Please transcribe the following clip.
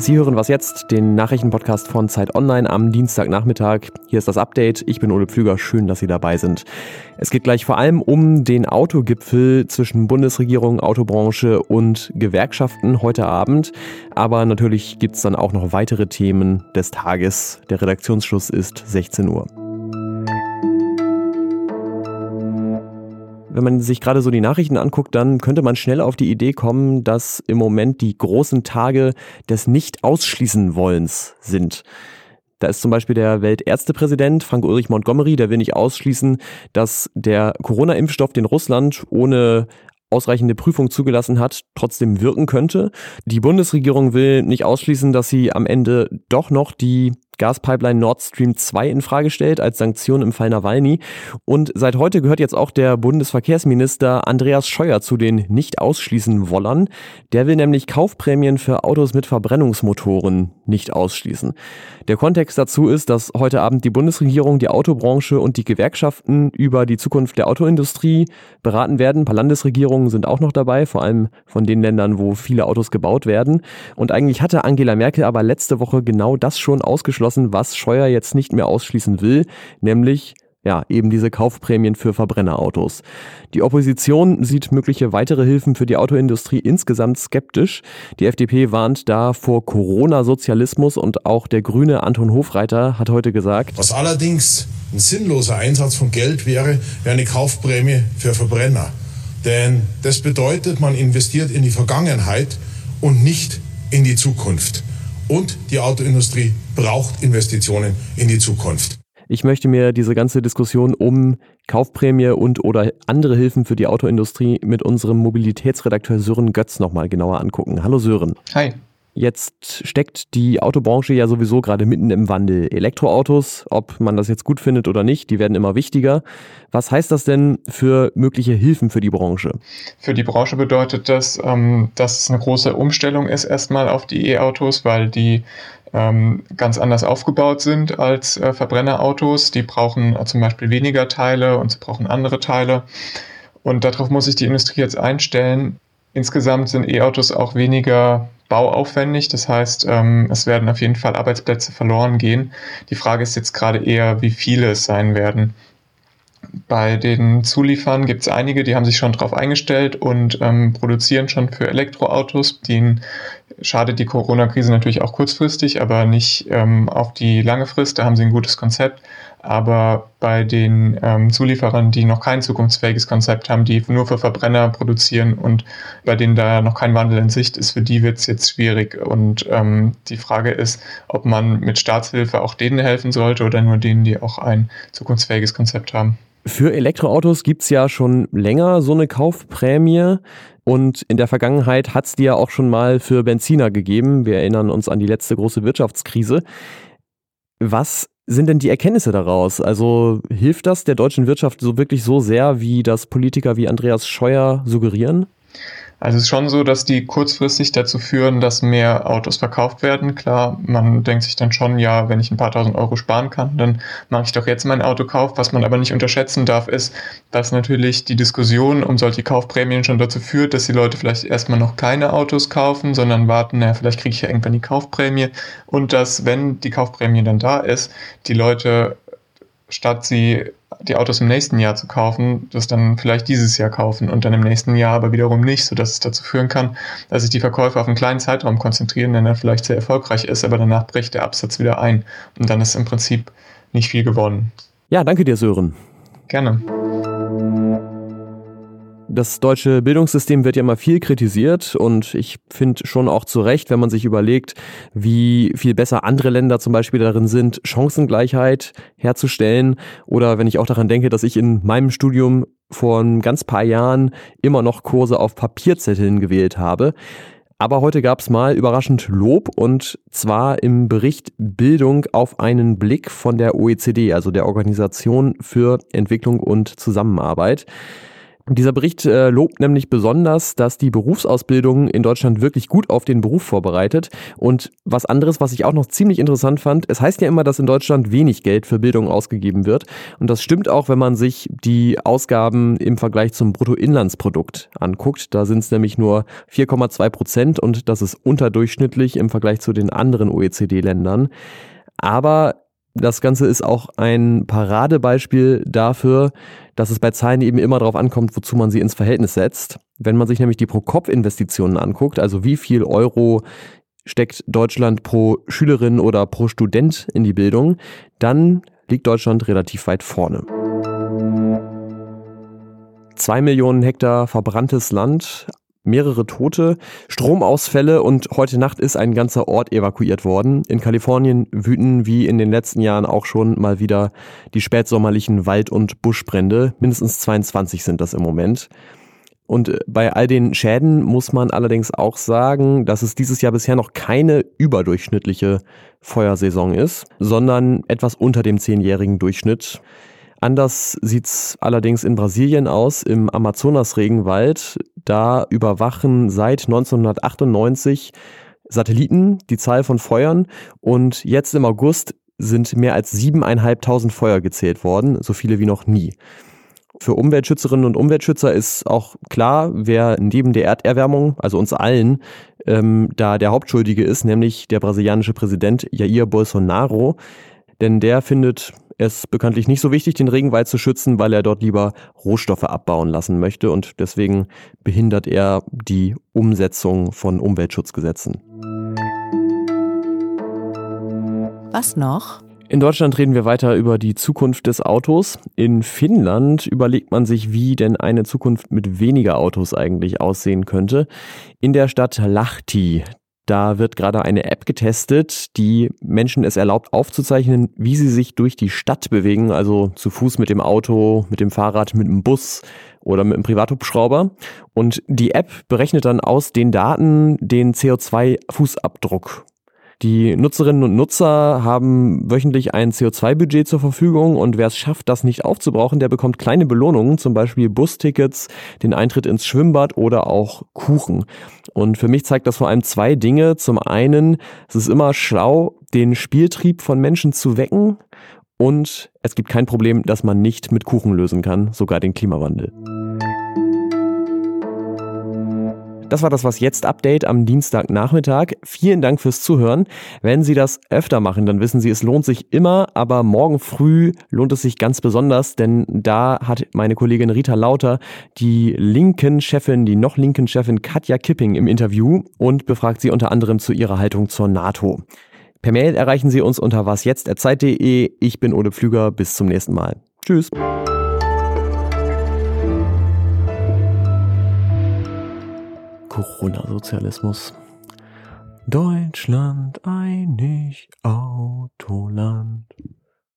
Sie hören was jetzt, den Nachrichtenpodcast von Zeit Online am Dienstagnachmittag. Hier ist das Update. Ich bin Ole Pflüger. Schön, dass Sie dabei sind. Es geht gleich vor allem um den Autogipfel zwischen Bundesregierung, Autobranche und Gewerkschaften heute Abend. Aber natürlich gibt es dann auch noch weitere Themen des Tages. Der Redaktionsschluss ist 16 Uhr. Wenn man sich gerade so die Nachrichten anguckt, dann könnte man schnell auf die Idee kommen, dass im Moment die großen Tage des Nicht-Ausschließen-Wollens sind. Da ist zum Beispiel der Weltärztepräsident Frank Ulrich Montgomery, der will nicht ausschließen, dass der Corona-Impfstoff, den Russland ohne ausreichende Prüfung zugelassen hat, trotzdem wirken könnte. Die Bundesregierung will nicht ausschließen, dass sie am Ende doch noch die Gaspipeline Nord Stream 2 in Frage stellt als Sanktion im Fall Nawalny. Und seit heute gehört jetzt auch der Bundesverkehrsminister Andreas Scheuer zu den nicht ausschließen Wollern. Der will nämlich Kaufprämien für Autos mit Verbrennungsmotoren nicht ausschließen. Der Kontext dazu ist, dass heute Abend die Bundesregierung, die Autobranche und die Gewerkschaften über die Zukunft der Autoindustrie beraten werden. Ein paar Landesregierungen sind auch noch dabei, vor allem von den Ländern, wo viele Autos gebaut werden. Und eigentlich hatte Angela Merkel aber letzte Woche genau das schon ausgeschlossen beschlossen, was Scheuer jetzt nicht mehr ausschließen will, nämlich ja, eben diese Kaufprämien für Verbrennerautos. Die Opposition sieht mögliche weitere Hilfen für die Autoindustrie insgesamt skeptisch. Die FDP warnt da vor Corona-Sozialismus und auch der Grüne Anton Hofreiter hat heute gesagt, was allerdings ein sinnloser Einsatz von Geld wäre, wäre eine Kaufprämie für Verbrenner. Denn das bedeutet, man investiert in die Vergangenheit und nicht in die Zukunft. Und die Autoindustrie braucht Investitionen in die Zukunft. Ich möchte mir diese ganze Diskussion um Kaufprämie und oder andere Hilfen für die Autoindustrie mit unserem Mobilitätsredakteur Sören Götz nochmal genauer angucken. Hallo Sören. Hi. Jetzt steckt die Autobranche ja sowieso gerade mitten im Wandel. Elektroautos, ob man das jetzt gut findet oder nicht, die werden immer wichtiger. Was heißt das denn für mögliche Hilfen für die Branche? Für die Branche bedeutet das, ähm, dass es eine große Umstellung ist erstmal auf die E-Autos, weil die ähm, ganz anders aufgebaut sind als äh, Verbrennerautos. Die brauchen äh, zum Beispiel weniger Teile und sie brauchen andere Teile. Und darauf muss sich die Industrie jetzt einstellen. Insgesamt sind E-Autos auch weniger bauaufwendig. Das heißt, ähm, es werden auf jeden Fall Arbeitsplätze verloren gehen. Die Frage ist jetzt gerade eher, wie viele es sein werden. Bei den Zuliefern gibt es einige, die haben sich schon darauf eingestellt und ähm, produzieren schon für Elektroautos. Denen schadet die Corona-Krise natürlich auch kurzfristig, aber nicht ähm, auf die lange Frist. Da haben sie ein gutes Konzept. Aber bei den ähm, Zulieferern, die noch kein zukunftsfähiges Konzept haben, die nur für Verbrenner produzieren und bei denen da noch kein Wandel in Sicht ist, für die wird es jetzt schwierig. Und ähm, die Frage ist, ob man mit Staatshilfe auch denen helfen sollte oder nur denen, die auch ein zukunftsfähiges Konzept haben. Für Elektroautos gibt es ja schon länger so eine Kaufprämie. Und in der Vergangenheit hat es die ja auch schon mal für Benziner gegeben. Wir erinnern uns an die letzte große Wirtschaftskrise. Was sind denn die Erkenntnisse daraus? Also hilft das der deutschen Wirtschaft so wirklich so sehr, wie das Politiker wie Andreas Scheuer suggerieren? Also es ist schon so, dass die kurzfristig dazu führen, dass mehr Autos verkauft werden. Klar, man denkt sich dann schon, ja, wenn ich ein paar tausend Euro sparen kann, dann mache ich doch jetzt meinen Autokauf. Was man aber nicht unterschätzen darf, ist, dass natürlich die Diskussion um solche Kaufprämien schon dazu führt, dass die Leute vielleicht erstmal noch keine Autos kaufen, sondern warten, naja, vielleicht kriege ich ja irgendwann die Kaufprämie. Und dass, wenn die Kaufprämie dann da ist, die Leute statt sie die Autos im nächsten Jahr zu kaufen, das dann vielleicht dieses Jahr kaufen und dann im nächsten Jahr aber wiederum nicht, sodass es dazu führen kann, dass sich die Verkäufer auf einen kleinen Zeitraum konzentrieren, der dann vielleicht sehr erfolgreich ist, aber danach bricht der Absatz wieder ein und dann ist im Prinzip nicht viel gewonnen. Ja, danke dir, Sören. Gerne. Das deutsche Bildungssystem wird ja immer viel kritisiert und ich finde schon auch zu Recht, wenn man sich überlegt, wie viel besser andere Länder zum Beispiel darin sind, Chancengleichheit herzustellen. Oder wenn ich auch daran denke, dass ich in meinem Studium vor ein ganz paar Jahren immer noch Kurse auf Papierzetteln gewählt habe. Aber heute gab es mal überraschend Lob und zwar im Bericht Bildung auf einen Blick von der OECD, also der Organisation für Entwicklung und Zusammenarbeit. Dieser Bericht äh, lobt nämlich besonders, dass die Berufsausbildung in Deutschland wirklich gut auf den Beruf vorbereitet. Und was anderes, was ich auch noch ziemlich interessant fand, es heißt ja immer, dass in Deutschland wenig Geld für Bildung ausgegeben wird. Und das stimmt auch, wenn man sich die Ausgaben im Vergleich zum Bruttoinlandsprodukt anguckt. Da sind es nämlich nur 4,2 Prozent und das ist unterdurchschnittlich im Vergleich zu den anderen OECD-Ländern. Aber das Ganze ist auch ein Paradebeispiel dafür, dass es bei Zahlen eben immer darauf ankommt, wozu man sie ins Verhältnis setzt. Wenn man sich nämlich die Pro-Kopf-Investitionen anguckt, also wie viel Euro steckt Deutschland pro Schülerin oder pro Student in die Bildung, dann liegt Deutschland relativ weit vorne. Zwei Millionen Hektar verbranntes Land, mehrere Tote, Stromausfälle und heute Nacht ist ein ganzer Ort evakuiert worden. In Kalifornien wüten wie in den letzten Jahren auch schon mal wieder die spätsommerlichen Wald- und Buschbrände. Mindestens 22 sind das im Moment. Und äh, bei all den Schäden muss man allerdings auch sagen, dass es dieses Jahr bisher noch keine überdurchschnittliche Feuersaison ist, sondern etwas unter dem zehnjährigen Durchschnitt. Anders sieht's allerdings in Brasilien aus, im Amazonas-Regenwald. Da überwachen seit 1998 Satelliten die Zahl von Feuern und jetzt im August sind mehr als siebeneinhalbtausend Feuer gezählt worden, so viele wie noch nie. Für Umweltschützerinnen und Umweltschützer ist auch klar, wer neben der Erderwärmung, also uns allen, ähm, da der Hauptschuldige ist, nämlich der brasilianische Präsident Jair Bolsonaro. Denn der findet es bekanntlich nicht so wichtig, den Regenwald zu schützen, weil er dort lieber Rohstoffe abbauen lassen möchte und deswegen behindert er die Umsetzung von Umweltschutzgesetzen. Was noch? In Deutschland reden wir weiter über die Zukunft des Autos. In Finnland überlegt man sich, wie denn eine Zukunft mit weniger Autos eigentlich aussehen könnte. In der Stadt Lahti, da wird gerade eine App getestet, die Menschen es erlaubt aufzuzeichnen, wie sie sich durch die Stadt bewegen, also zu Fuß mit dem Auto, mit dem Fahrrad, mit dem Bus oder mit dem Privathubschrauber. Und die App berechnet dann aus den Daten den CO2-Fußabdruck die Nutzerinnen und Nutzer haben wöchentlich ein CO2-Budget zur Verfügung und wer es schafft, das nicht aufzubrauchen, der bekommt kleine Belohnungen, zum Beispiel Bustickets, den Eintritt ins Schwimmbad oder auch Kuchen. Und für mich zeigt das vor allem zwei Dinge. Zum einen, es ist immer schlau, den Spieltrieb von Menschen zu wecken und es gibt kein Problem, das man nicht mit Kuchen lösen kann, sogar den Klimawandel. Das war das Was jetzt Update am Dienstagnachmittag. Vielen Dank fürs Zuhören. Wenn Sie das öfter machen, dann wissen Sie, es lohnt sich immer, aber morgen früh lohnt es sich ganz besonders, denn da hat meine Kollegin Rita Lauter die linken Chefin, die noch linken Chefin Katja Kipping im Interview und befragt sie unter anderem zu ihrer Haltung zur NATO. Per Mail erreichen Sie uns unter wasjetzt.zeit.de. Ich bin Ole Pflüger. Bis zum nächsten Mal. Tschüss. Corona-Sozialismus. Deutschland einig, Autoland.